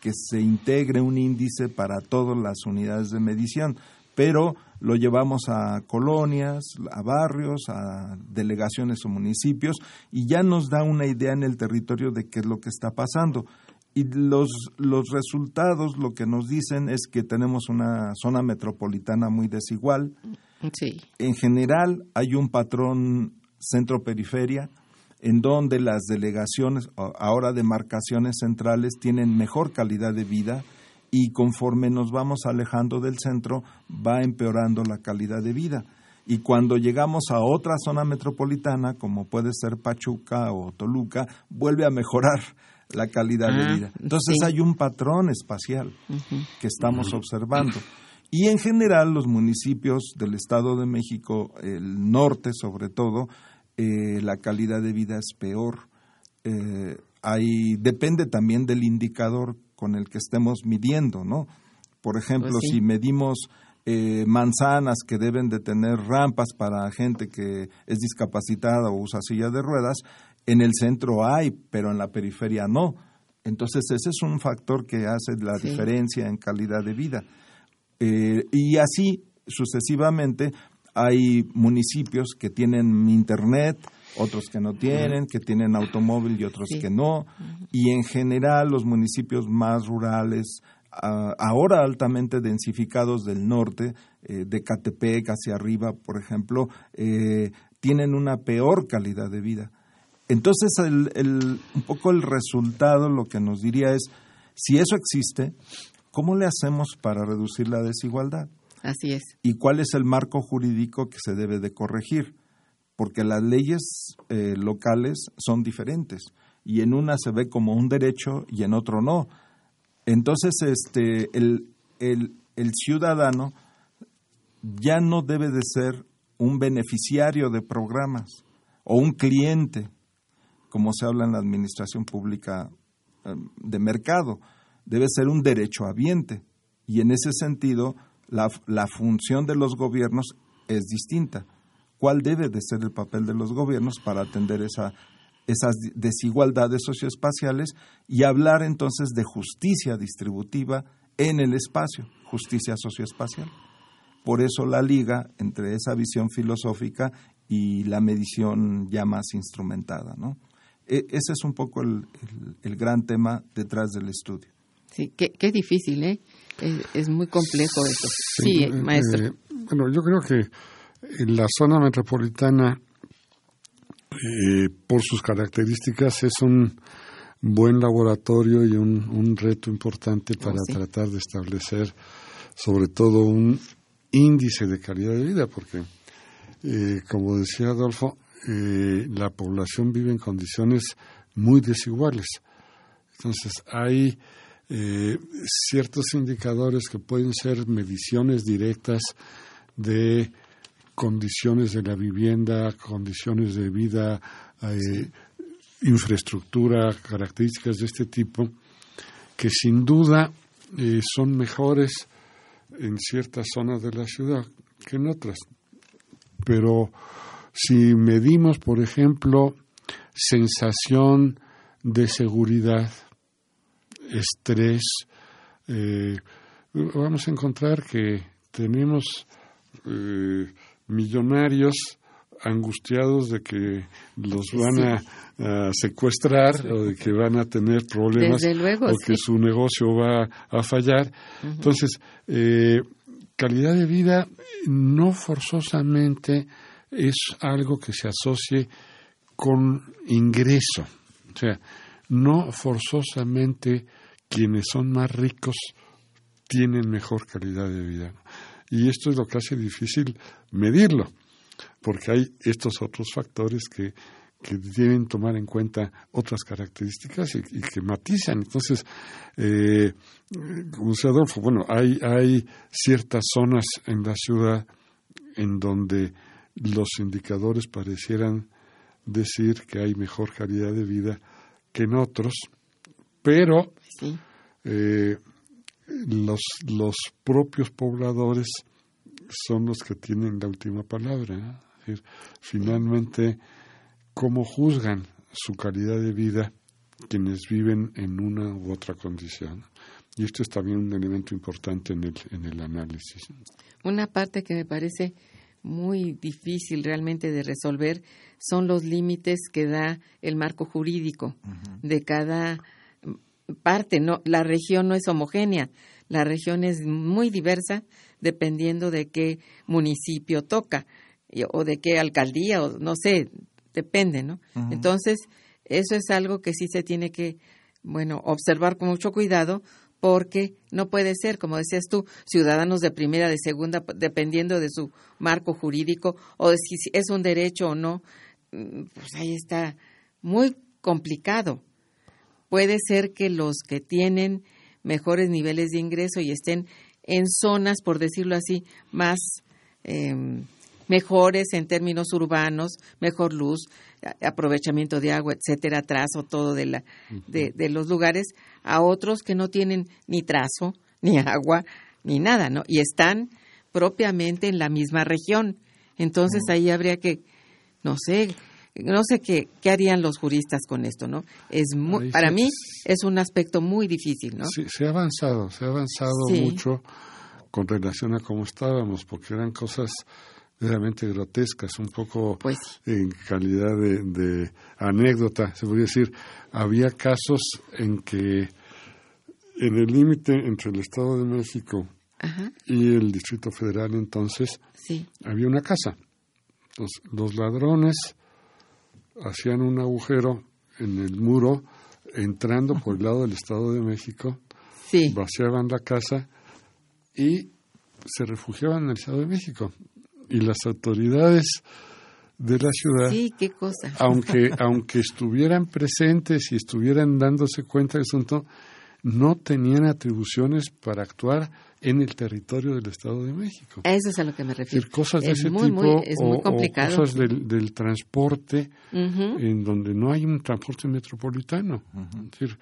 Speaker 2: que se integre un índice para todas las unidades de medición, pero lo llevamos a colonias, a barrios, a delegaciones o municipios y ya nos da una idea en el territorio de qué es lo que está pasando. Y los, los resultados lo que nos dicen es que tenemos una zona metropolitana muy desigual. Sí. En general hay un patrón centro-periferia en donde las delegaciones, ahora demarcaciones centrales, tienen mejor calidad de vida y conforme nos vamos alejando del centro va empeorando la calidad de vida. Y cuando llegamos a otra zona metropolitana, como puede ser Pachuca o Toluca, vuelve a mejorar la calidad de ah, vida. Entonces hay un patrón espacial que estamos observando. Y en general los municipios del Estado de México, el norte sobre todo, eh, la calidad de vida es peor. Eh, depende también del indicador con el que estemos midiendo, ¿no? Por ejemplo,
Speaker 1: Pues sí.
Speaker 2: si medimos eh, manzanas que deben de tener rampas para gente que es discapacitada o usa silla de ruedas, en el centro hay, pero en la periferia no. Entonces ese es un factor que hace la
Speaker 1: Sí.
Speaker 2: diferencia en calidad de vida. Eh, y así sucesivamente hay municipios que tienen internet, otros que no tienen, que tienen automóvil y otros
Speaker 1: Sí.
Speaker 2: que no. Y en general los municipios más rurales, ah, ahora altamente densificados del norte, eh, de Catepec hacia arriba, por ejemplo, eh, tienen una peor calidad de vida. Entonces, el, el- un poco el resultado lo que nos diría es, si eso existe, ¿cómo le hacemos para reducir la desigualdad?
Speaker 1: Así es.
Speaker 2: ¿Y cuál es el marco jurídico que se debe de corregir? Porque las leyes eh, locales son diferentes y en una se ve como un derecho y en otro no. Entonces, este, el, el, ciudadano ya no debe de ser un beneficiario de programas o un cliente, como se habla en la administración pública eh, de mercado, debe ser un derecho habiente. Y en ese sentido, la, función de los gobiernos es distinta. ¿Cuál debe de ser el papel de los gobiernos para atender esa, esas desigualdades socioespaciales y hablar entonces de justicia distributiva en el espacio, justicia socioespacial? Por eso la liga entre esa visión filosófica y la medición ya más instrumentada, ¿no? E- ese es un poco el, gran tema detrás del estudio.
Speaker 1: Sí, qué difícil, ¿eh? Es, es muy complejo eso. Sí,
Speaker 3: eh,
Speaker 1: maestro.
Speaker 3: eh, bueno, yo creo que en la zona metropolitana, eh, por sus características, es un buen laboratorio y un, un reto importante para
Speaker 1: sí.
Speaker 3: tratar de establecer, sobre todo, un índice de calidad de vida, porque, eh, como decía Adolfo, eh, la población vive en condiciones muy desiguales. Entonces, hay eh, ciertos indicadores que pueden ser mediciones directas de condiciones de la vivienda, condiciones de vida, eh, infraestructura, características de este tipo, que sin duda eh, son mejores en ciertas zonas de la ciudad que en otras. Pero si medimos, por ejemplo, sensación de seguridad, estrés, eh, vamos a encontrar que tenemos eh, millonarios angustiados de que los van a, a secuestrar o de que van a tener problemas
Speaker 1: luego,
Speaker 3: o que
Speaker 1: sí.
Speaker 3: su negocio va a fallar. Entonces, eh, calidad de vida no forzosamente es algo que se asocie con ingreso. O sea, no forzosamente quienes son más ricos tienen mejor calidad de vida. Y esto es lo que hace difícil medirlo, porque hay estos otros factores que, que deben tomar en cuenta otras características y, que matizan. Entonces, eh, como decía Adolfo, bueno, hay, hay ciertas zonas en la ciudad en donde los indicadores parecieran decir que hay mejor calidad de vida que en otros, pero
Speaker 1: Sí.
Speaker 3: eh, los, los propios pobladores son los que tienen la última palabra. ¿no? Es decir, finalmente, ¿cómo juzgan su calidad de vida quienes viven en una u otra condición? Y esto es también un elemento importante en el, en el análisis.
Speaker 1: Una parte que me parece muy difícil realmente de resolver son los límites que da el marco jurídico de cada parte. No, la región no es homogénea, la región es muy diversa dependiendo de qué municipio toca o de qué alcaldía o no sé, depende, ¿no? Entonces eso es algo que sí se tiene que bueno observar con mucho cuidado porque no puede ser, como decías tú, ciudadanos de primera, de segunda, dependiendo de su marco jurídico o de si es un derecho o no, mm, pues ahí está muy complicado. Puede ser que los que tienen mejores niveles de ingreso y estén en zonas, por decirlo así, más em, mejores en términos urbanos, mejor luz, aprovechamiento de agua, etcétera, trazo todo de, la, de, de los lugares, a otros que no tienen ni trazo, ni agua, ni nada, ¿no? Y están propiamente en la misma región. Entonces ahí habría que, no sé, no sé qué, qué harían los juristas con esto, ¿no? Es muy, para mí
Speaker 3: pues,
Speaker 1: es un aspecto muy difícil, ¿no?
Speaker 3: Sí, se ha avanzado, se ha avanzado
Speaker 1: Sí.
Speaker 3: mucho con relación a cómo estábamos, porque eran cosas realmente grotescas, un poco
Speaker 1: Pues
Speaker 3: en calidad de, de anécdota, se podría decir. Había casos en que en el límite entre el Estado de México
Speaker 1: Ajá,
Speaker 3: y el Distrito Federal entonces
Speaker 1: sí,
Speaker 3: había una casa. Los ladrones hacían un agujero en el muro entrando por el lado del Estado de México,
Speaker 1: sí,
Speaker 3: vaciaban la casa y se refugiaban en el Estado de México. Y las autoridades de la ciudad,
Speaker 1: sí, qué cosa.
Speaker 3: aunque, aunque estuvieran presentes y estuvieran dándose cuenta del asunto, no tenían atribuciones para actuar en el territorio del Estado de México.
Speaker 1: A Eso es a lo que me refiero.
Speaker 3: cosas de
Speaker 1: Es
Speaker 3: ese
Speaker 1: muy,
Speaker 3: tipo
Speaker 1: muy- es muy
Speaker 3: o- o,
Speaker 1: complicado.
Speaker 3: cosas del, del transporte en donde no hay un transporte metropolitano. Es decir,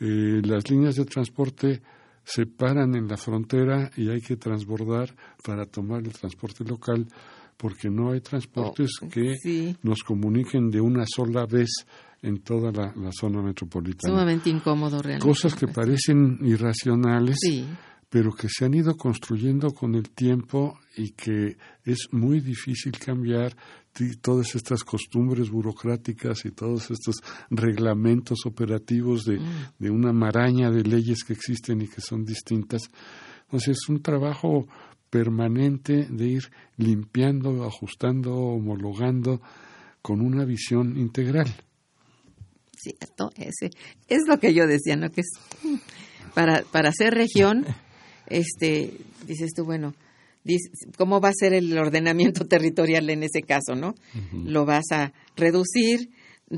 Speaker 3: eh, las líneas de transporte se paran en la frontera y hay que transbordar para tomar el transporte local porque no hay transportes
Speaker 1: Oh,
Speaker 3: que
Speaker 1: sí.
Speaker 3: nos comuniquen de una sola vez en toda la, la zona metropolitana.
Speaker 1: Sumamente incómodo realmente.
Speaker 3: Cosas que parecen irracionales,
Speaker 1: Sí,
Speaker 3: pero que se han ido construyendo con el tiempo y que es muy difícil cambiar todas estas costumbres burocráticas y todos estos reglamentos operativos de, de una maraña de leyes que existen y que son distintas. Entonces es un trabajo permanente de ir limpiando, ajustando, homologando con una visión integral.
Speaker 1: cierto. Ese, es lo que yo decía, ¿no? Que es para, para ser región, este, dices tú, bueno, ¿cómo va a ser el ordenamiento territorial en ese caso, no? Lo vas a reducir,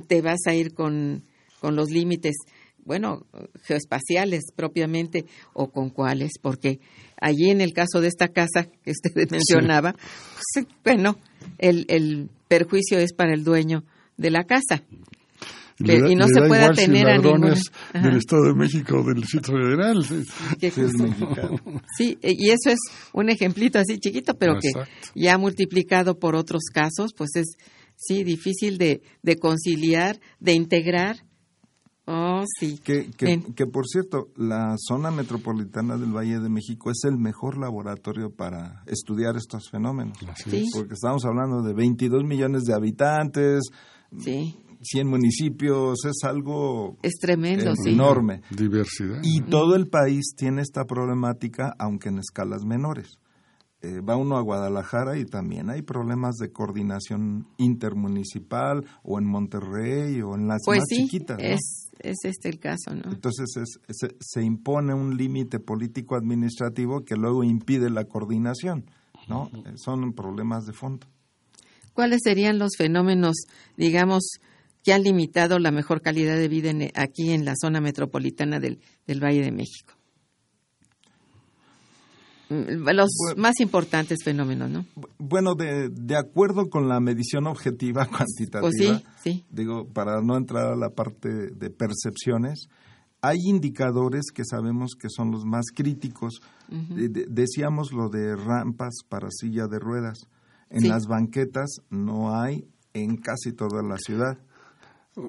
Speaker 1: te vas a ir con, con los límites, bueno, geoespaciales propiamente, o con cuáles, porque allí en el caso de esta casa que usted mencionaba, pues, bueno, el, el perjuicio es para el dueño de la casa.
Speaker 3: Le
Speaker 1: y no
Speaker 3: le
Speaker 1: se
Speaker 3: da
Speaker 1: pueda
Speaker 3: igual si
Speaker 1: tener a
Speaker 3: ladrones
Speaker 1: ninguna-
Speaker 3: del. Estado de México o del Distrito Federal. sí.
Speaker 2: Es mexicano.
Speaker 1: E- y eso es un ejemplito así chiquito, pero que ya multiplicado por otros casos, pues es sí difícil de, de conciliar, de integrar. Oh, sí.
Speaker 2: Que, que, que, por cierto, la zona metropolitana del Valle de México es el mejor laboratorio para estudiar estos fenómenos.
Speaker 3: Así
Speaker 1: Sí.
Speaker 3: es.
Speaker 2: Porque estamos hablando de 22 millones de habitantes,
Speaker 1: Sí,
Speaker 2: 100 municipios, es algo
Speaker 1: es tremendo, sí.
Speaker 2: enorme.
Speaker 3: Diversidad.
Speaker 2: Y todo el país tiene esta problemática, aunque en escalas menores. Eh, va uno a Guadalajara y también hay problemas de coordinación intermunicipal o en Monterrey o en las
Speaker 1: Pues
Speaker 2: más
Speaker 1: sí,
Speaker 2: chiquitas. ¿no?
Speaker 1: es, es este el caso, ¿no?
Speaker 2: Entonces es- se, se impone un límite político-administrativo que luego impide la coordinación. ¿no? Eh, Son problemas de fondo.
Speaker 1: ¿Cuáles serían los fenómenos, digamos, que han limitado la mejor calidad de vida en- aquí en la zona metropolitana del, del Valle de México? Mm, Los
Speaker 2: Bueno.
Speaker 1: más importantes fenómenos, ¿no?
Speaker 2: Bueno, de, de acuerdo con la medición objetiva cuantitativa,
Speaker 1: Pues sí, sí.
Speaker 2: digo, para no entrar a la parte de percepciones, hay indicadores que sabemos que son los más críticos. De- de- decíamos lo de rampas para silla de ruedas. En
Speaker 1: Sí.
Speaker 2: las banquetas no hay en casi toda la ciudad.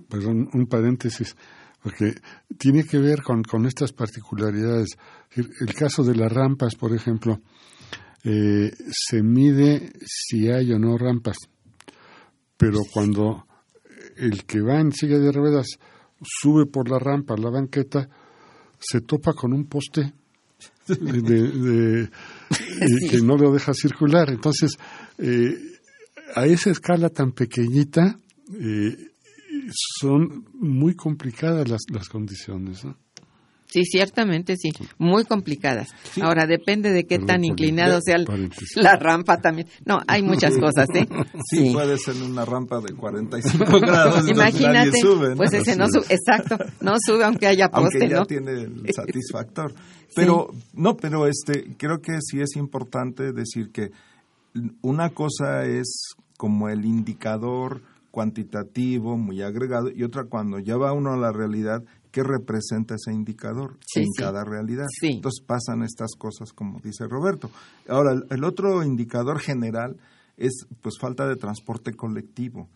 Speaker 3: Perdón, un paréntesis, porque tiene que ver con, con estas particularidades. El, caso de las rampas, por ejemplo, eh, se mide si hay o no rampas, pero cuando el que va en silla de ruedas sube por la rampa a la banqueta, se topa con un poste de, de- y que no lo deja circular. Entonces, eh, a esa escala tan pequeñita, eh, son muy complicadas las, las condiciones. ¿no?
Speaker 1: Sí, ciertamente sí, muy complicadas. Ahora depende de qué
Speaker 3: Perdón
Speaker 1: tan inclinado sea
Speaker 3: paréntesis.
Speaker 1: la rampa también. No, hay muchas cosas, ¿eh?
Speaker 2: Sí, puede ser una rampa de 45 grados.
Speaker 1: Imagínate,
Speaker 2: nadie sube, ¿no?
Speaker 1: pues ese no sube, exacto, no sube aunque haya poste,
Speaker 2: aunque ya
Speaker 1: ¿no?
Speaker 2: tiene el satisfactor. Pero no, pero este creo que sí es importante decir que una cosa es como el indicador cuantitativo muy agregado y otra cuando ya va uno a la realidad qué representa ese indicador en cada realidad. Entonces pasan estas cosas como dice Roberto. Ahora, el, otro indicador general es pues falta de transporte colectivo.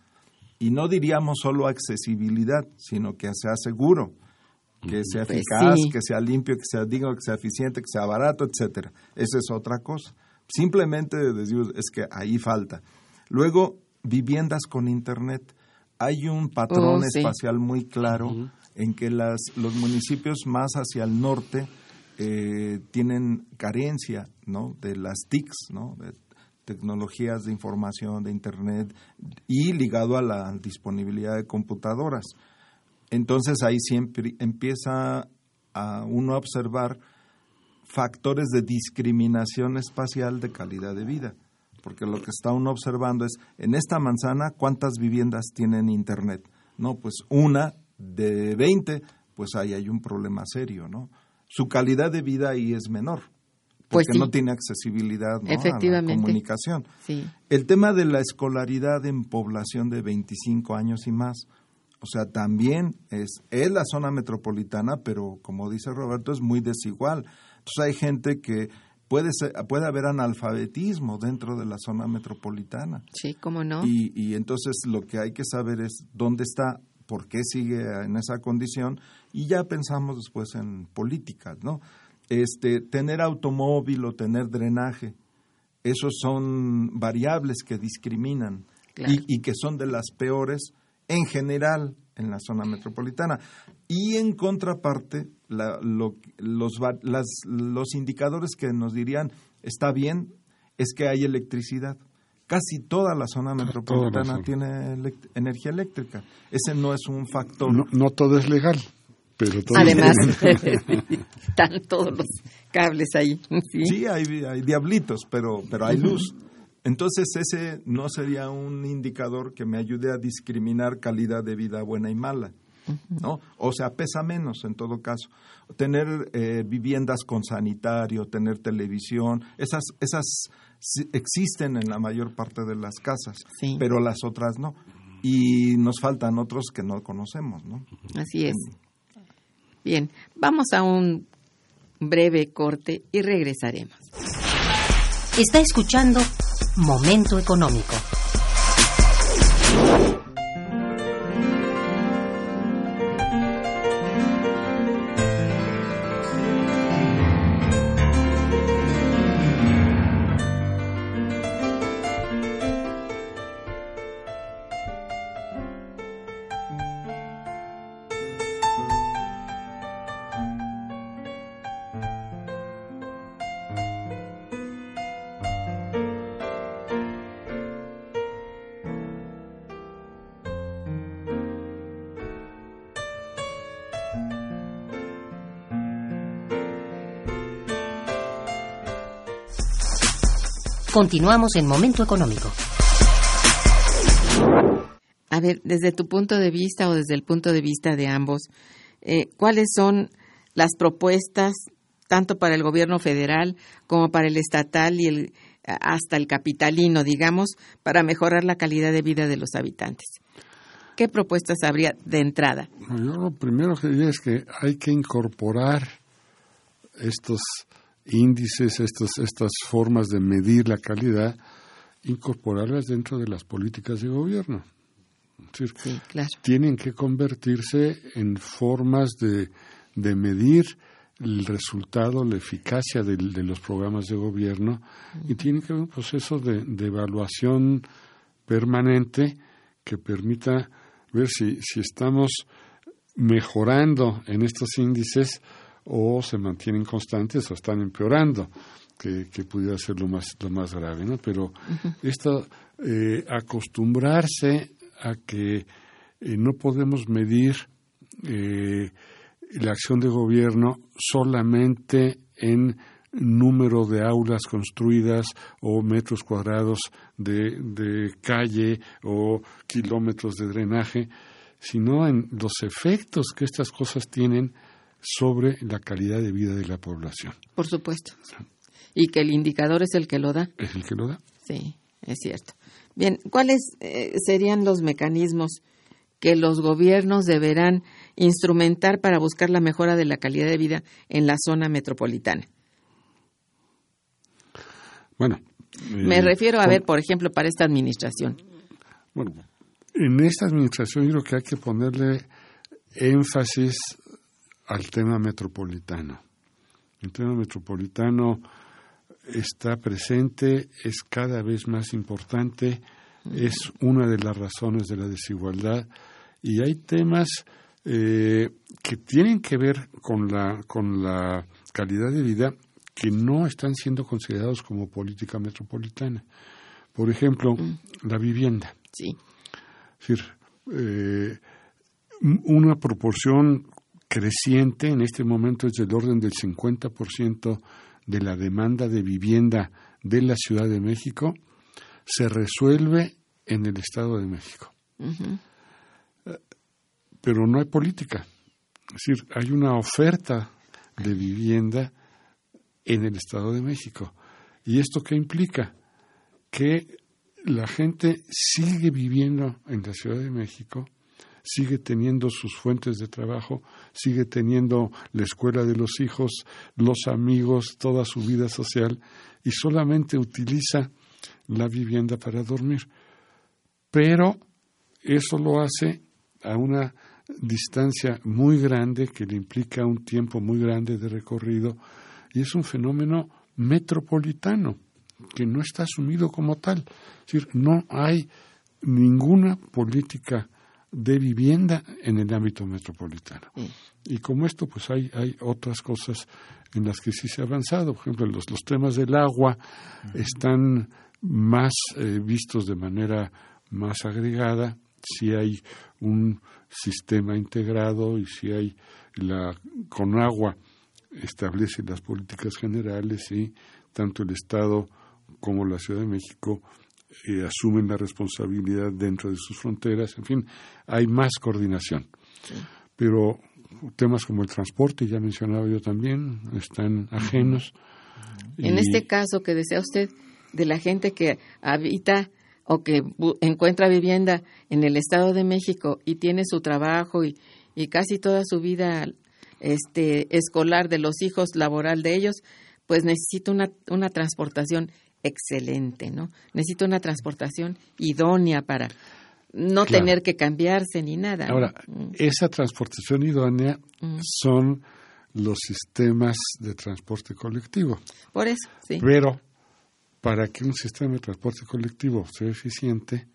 Speaker 2: Y no diríamos solo accesibilidad, sino que sea seguro, que sea pues eficaz, que sea limpio, que sea digno, que sea eficiente, que sea barato, etcétera. Esa es otra cosa. Simplemente es que ahí falta. Luego, viviendas con internet. Hay un patrón oh, espacial muy claro en que las, los municipios más hacia el norte eh, tienen carencia ¿no? de las TICs, ¿no? de tecnologías de información, de Internet, y ligado a la disponibilidad de computadoras. Entonces ahí siempre empieza a uno a observar factores de discriminación espacial de calidad de vida, porque lo que está uno observando es, en esta manzana, ¿cuántas viviendas tienen Internet? No, pues una de 20, pues ahí hay un problema serio, ¿no? Su calidad de vida ahí es menor, porque pues no tiene accesibilidad ¿no? a la comunicación. El tema de la escolaridad en población de 25 años y más, o sea, también es, es la zona metropolitana, pero como dice Roberto, es muy desigual. Entonces hay gente que puede, puede haber analfabetismo dentro de la zona metropolitana.
Speaker 1: Sí, cómo no.
Speaker 2: Y, y entonces lo que hay que saber es dónde está por qué sigue en esa condición y ya pensamos después en políticas, ¿no? Este, tener automóvil o tener drenaje, esos son variables que discriminan y, que son de las peores en general en la zona metropolitana. Y en contraparte, los, los indicadores que nos dirían está bien es que hay electricidad casi toda la zona metropolitana tiene energía eléctrica. Ese no es un factor.
Speaker 3: No, todo es legal, pero todo
Speaker 1: Además, están todos los cables ahí.
Speaker 2: Sí, hay, diablitos, pero, pero hay luz. Entonces ese no sería un indicador que me ayude a discriminar calidad de vida buena y mala. ¿No? O sea, pesa menos en todo caso. Tener eh, viviendas con sanitario, tener televisión, esas, esas existen en la mayor parte de las casas, pero las otras no. Y nos faltan otros que no conocemos, ¿no?
Speaker 1: Así es. Bien, vamos a un breve corte y regresaremos.
Speaker 5: Está escuchando Momento Económico. Continuamos en Momento Económico.
Speaker 1: A ver, desde tu punto de vista o desde el punto de vista de ambos, eh, ¿cuáles son las propuestas tanto para el gobierno federal como para el estatal y el, hasta el capitalino, digamos, para mejorar la calidad de vida de los habitantes? ¿Qué propuestas habría de entrada?
Speaker 3: Yo lo primero que diría es que hay que incorporar estos índices, estos, estas formas de medir la calidad, incorporarlas dentro de las políticas de gobierno. Tienen que convertirse en formas de, de medir el resultado, la eficacia de, los programas de gobierno y tiene que haber un proceso de, de, evaluación permanente que permita ver si, si estamos mejorando en estos índices o se mantienen constantes o están empeorando, que, pudiera ser lo más, lo más grave, ¿no? Pero esto, eh, acostumbrarse a que eh, no podemos medir eh, la acción de gobierno solamente en número de aulas construidas o metros cuadrados de, de, calle o kilómetros de drenaje, sino en los efectos que estas cosas tienen sobre la calidad de vida de la población.
Speaker 1: Por supuesto. Y que el indicador es el que lo da.
Speaker 3: Es el que lo da.
Speaker 1: Sí, es cierto. Bien, ¿cuáles eh, serían los mecanismos que los gobiernos deberán instrumentar para buscar la mejora de la calidad de vida en la zona metropolitana?
Speaker 3: Bueno.
Speaker 1: Me
Speaker 3: eh,
Speaker 1: refiero a ver, por ejemplo, para esta administración.
Speaker 3: Bueno, en esta administración yo creo que hay que ponerle énfasis al tema metropolitano. El tema metropolitano está presente, es cada vez más importante, es una de las razones de la desigualdad y hay temas eh, que tienen que ver con la, con la calidad de vida que no están siendo considerados como política metropolitana. Por ejemplo, la vivienda.
Speaker 1: Sí.
Speaker 3: Es decir, eh, un- una proporción creciente en este momento es del orden del 50% de la demanda de vivienda de la Ciudad de México se resuelve en el Estado de México. Pero no hay política. Es decir, hay una oferta de vivienda en el Estado de México. ¿Y esto qué implica? Que la gente sigue viviendo en la Ciudad de México, sigue teniendo sus fuentes de trabajo, sigue teniendo la escuela de los hijos, los amigos, toda su vida social y solamente utiliza la vivienda para dormir. Pero eso lo hace a una distancia muy grande que le implica un tiempo muy grande de recorrido y es un fenómeno metropolitano que no está asumido como tal. Es decir, no hay ninguna política de vivienda en el ámbito metropolitano. Y como esto, pues hay, hay otras cosas en las que sí se ha avanzado. Por ejemplo, los, los temas del agua están más eh, vistos de manera más agregada, si hay un sistema integrado y si hay la con agua establece las políticas generales y tanto el Estado como la Ciudad de México eh, asumen la responsabilidad dentro de sus fronteras, en fin, hay más coordinación. Pero temas como el transporte, ya mencionaba yo también, están ajenos.
Speaker 1: En
Speaker 3: y-
Speaker 1: este caso que desea usted de la gente que habita o que encuentra vivienda en el Estado de México y tiene su trabajo y, y casi toda su vida este, escolar de los hijos laboral de ellos, pues necesita una, una transportación excelente, ¿no? Necesita una transportación idónea para no
Speaker 3: Claro.
Speaker 1: tener que cambiarse ni nada.
Speaker 3: Ahora,
Speaker 1: Mm,
Speaker 3: esa transportación idónea
Speaker 1: Mm.
Speaker 3: son los sistemas de transporte colectivo.
Speaker 1: Por eso, sí.
Speaker 3: Pero para que un sistema de transporte colectivo sea eficiente,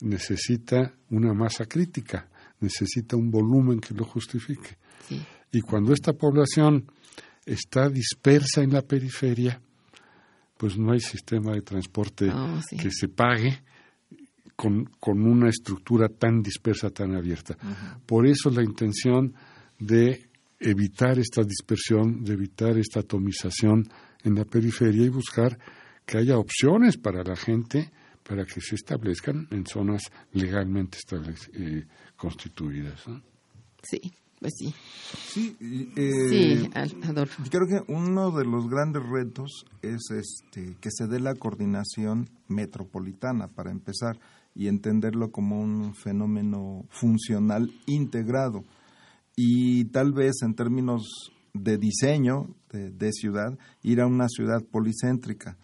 Speaker 3: necesita una masa crítica, necesita un volumen que lo justifique.
Speaker 1: sí.
Speaker 3: Y cuando esta población está dispersa en la periferia, pues no hay sistema de transporte
Speaker 1: Oh, sí.
Speaker 3: que se pague con, con una estructura tan dispersa, tan abierta. Por eso la intención de evitar esta dispersión, de evitar esta atomización en la periferia y buscar que haya opciones para la gente para que se establezcan en zonas legalmente eh, constituidas. ¿no?
Speaker 1: Sí, pues sí.
Speaker 2: Sí, eh,
Speaker 1: Sí, Adolfo.
Speaker 2: Creo que uno de los grandes retos es este que se dé la coordinación metropolitana para empezar y entenderlo como un fenómeno funcional integrado y tal vez en términos de diseño de, de ciudad ir a una ciudad policéntrica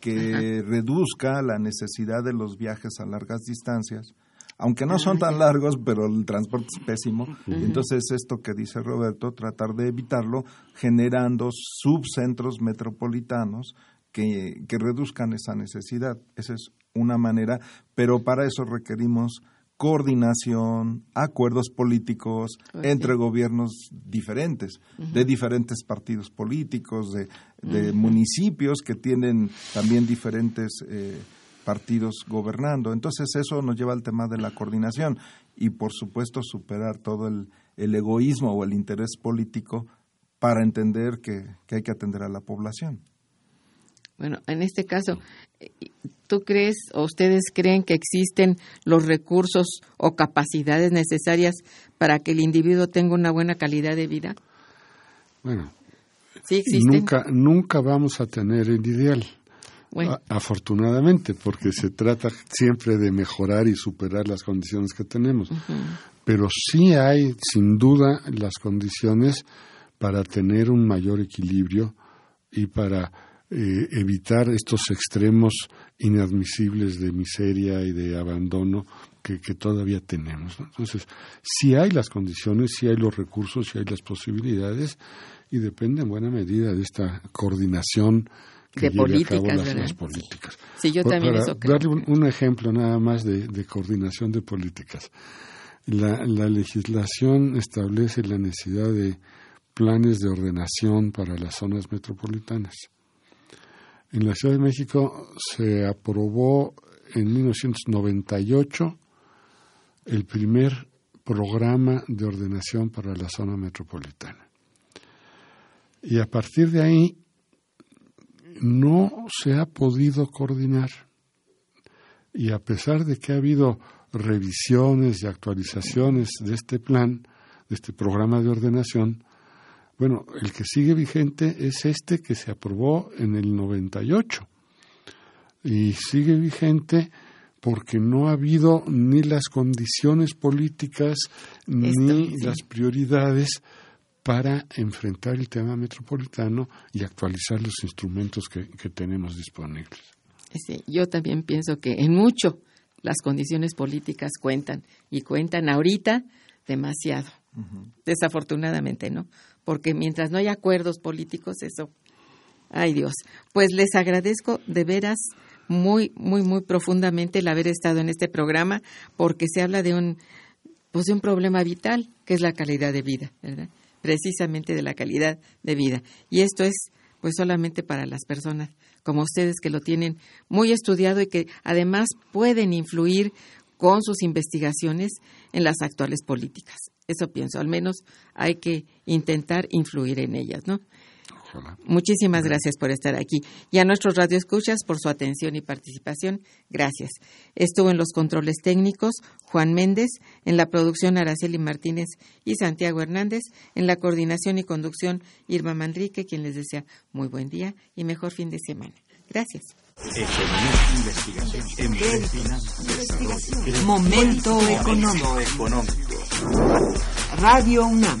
Speaker 2: que reduzca la necesidad de los viajes a largas distancias aunque no son tan largos, pero el transporte es pésimo. Entonces, esto que dice Roberto, tratar de evitarlo generando subcentros metropolitanos que, que reduzcan esa necesidad. Esa es una manera, pero para eso requerimos coordinación, acuerdos políticos entre gobiernos diferentes, de diferentes partidos políticos, de, de municipios que tienen también diferentes eh, partidos gobernando. Entonces eso nos lleva al tema de la coordinación y por supuesto superar todo el, el egoísmo o el interés político para entender que, que hay que atender a la población.
Speaker 1: Bueno, en este caso, ¿tú crees o ustedes creen que existen los recursos o capacidades necesarias para que el individuo tenga una buena calidad de vida?
Speaker 3: Bueno,
Speaker 1: Sí existen.
Speaker 3: nunca, nunca vamos a tener el ideal. Afortunadamente, porque se trata siempre de mejorar y superar las condiciones que tenemos. Pero sí hay, sin duda, las condiciones para tener un mayor equilibrio y para eh, evitar estos extremos inadmisibles de miseria y de abandono que, todavía tenemos. Entonces, sí hay las condiciones, sí hay los recursos, sí hay las posibilidades y depende en buena medida de esta coordinación que
Speaker 1: de políticas, a
Speaker 3: cabo las, políticas.
Speaker 1: Sí, yo también
Speaker 3: Para darle un, ejemplo nada más de, coordinación de políticas. La, la legislación establece la necesidad de planes de ordenación para las zonas metropolitanas. En la Ciudad de México se aprobó en 1998 el primer programa de ordenación para la zona metropolitana. Y a partir de ahí no se ha podido coordinar. Y a pesar de que ha habido revisiones y actualizaciones de este plan, de este programa de ordenación, bueno, el que sigue vigente es este que se aprobó en el 98. Y sigue vigente porque no ha habido ni las condiciones políticas ni las prioridades para enfrentar el tema metropolitano y actualizar los instrumentos que, tenemos disponibles.
Speaker 1: Sí, yo también pienso que en mucho las condiciones políticas cuentan y cuentan ahorita demasiado. Desafortunadamente, ¿no? Porque mientras no haya acuerdos políticos, eso. Ay Dios. Pues les agradezco de veras muy, muy, muy profundamente el haber estado en este programa porque se habla de un, pues de un problema vital que es la calidad de vida, ¿verdad? Precisamente de la calidad de vida. Y esto es pues solamente para las personas como ustedes que lo tienen muy estudiado y que además pueden influir con sus investigaciones en las actuales políticas. Eso pienso, al menos hay que intentar influir en ellas, ¿no? Muchísimas gracias por estar aquí. Y a nuestros radioescuchas por su atención y participación. Gracias. Estuvo en los controles técnicos Juan Méndez, en la producción Araceli Martínez y Santiago Hernández, en la coordinación y conducción Irma Manrique, quien les desea muy buen día y mejor fin de semana. Gracias.
Speaker 4: Momento económico. Radio UNAM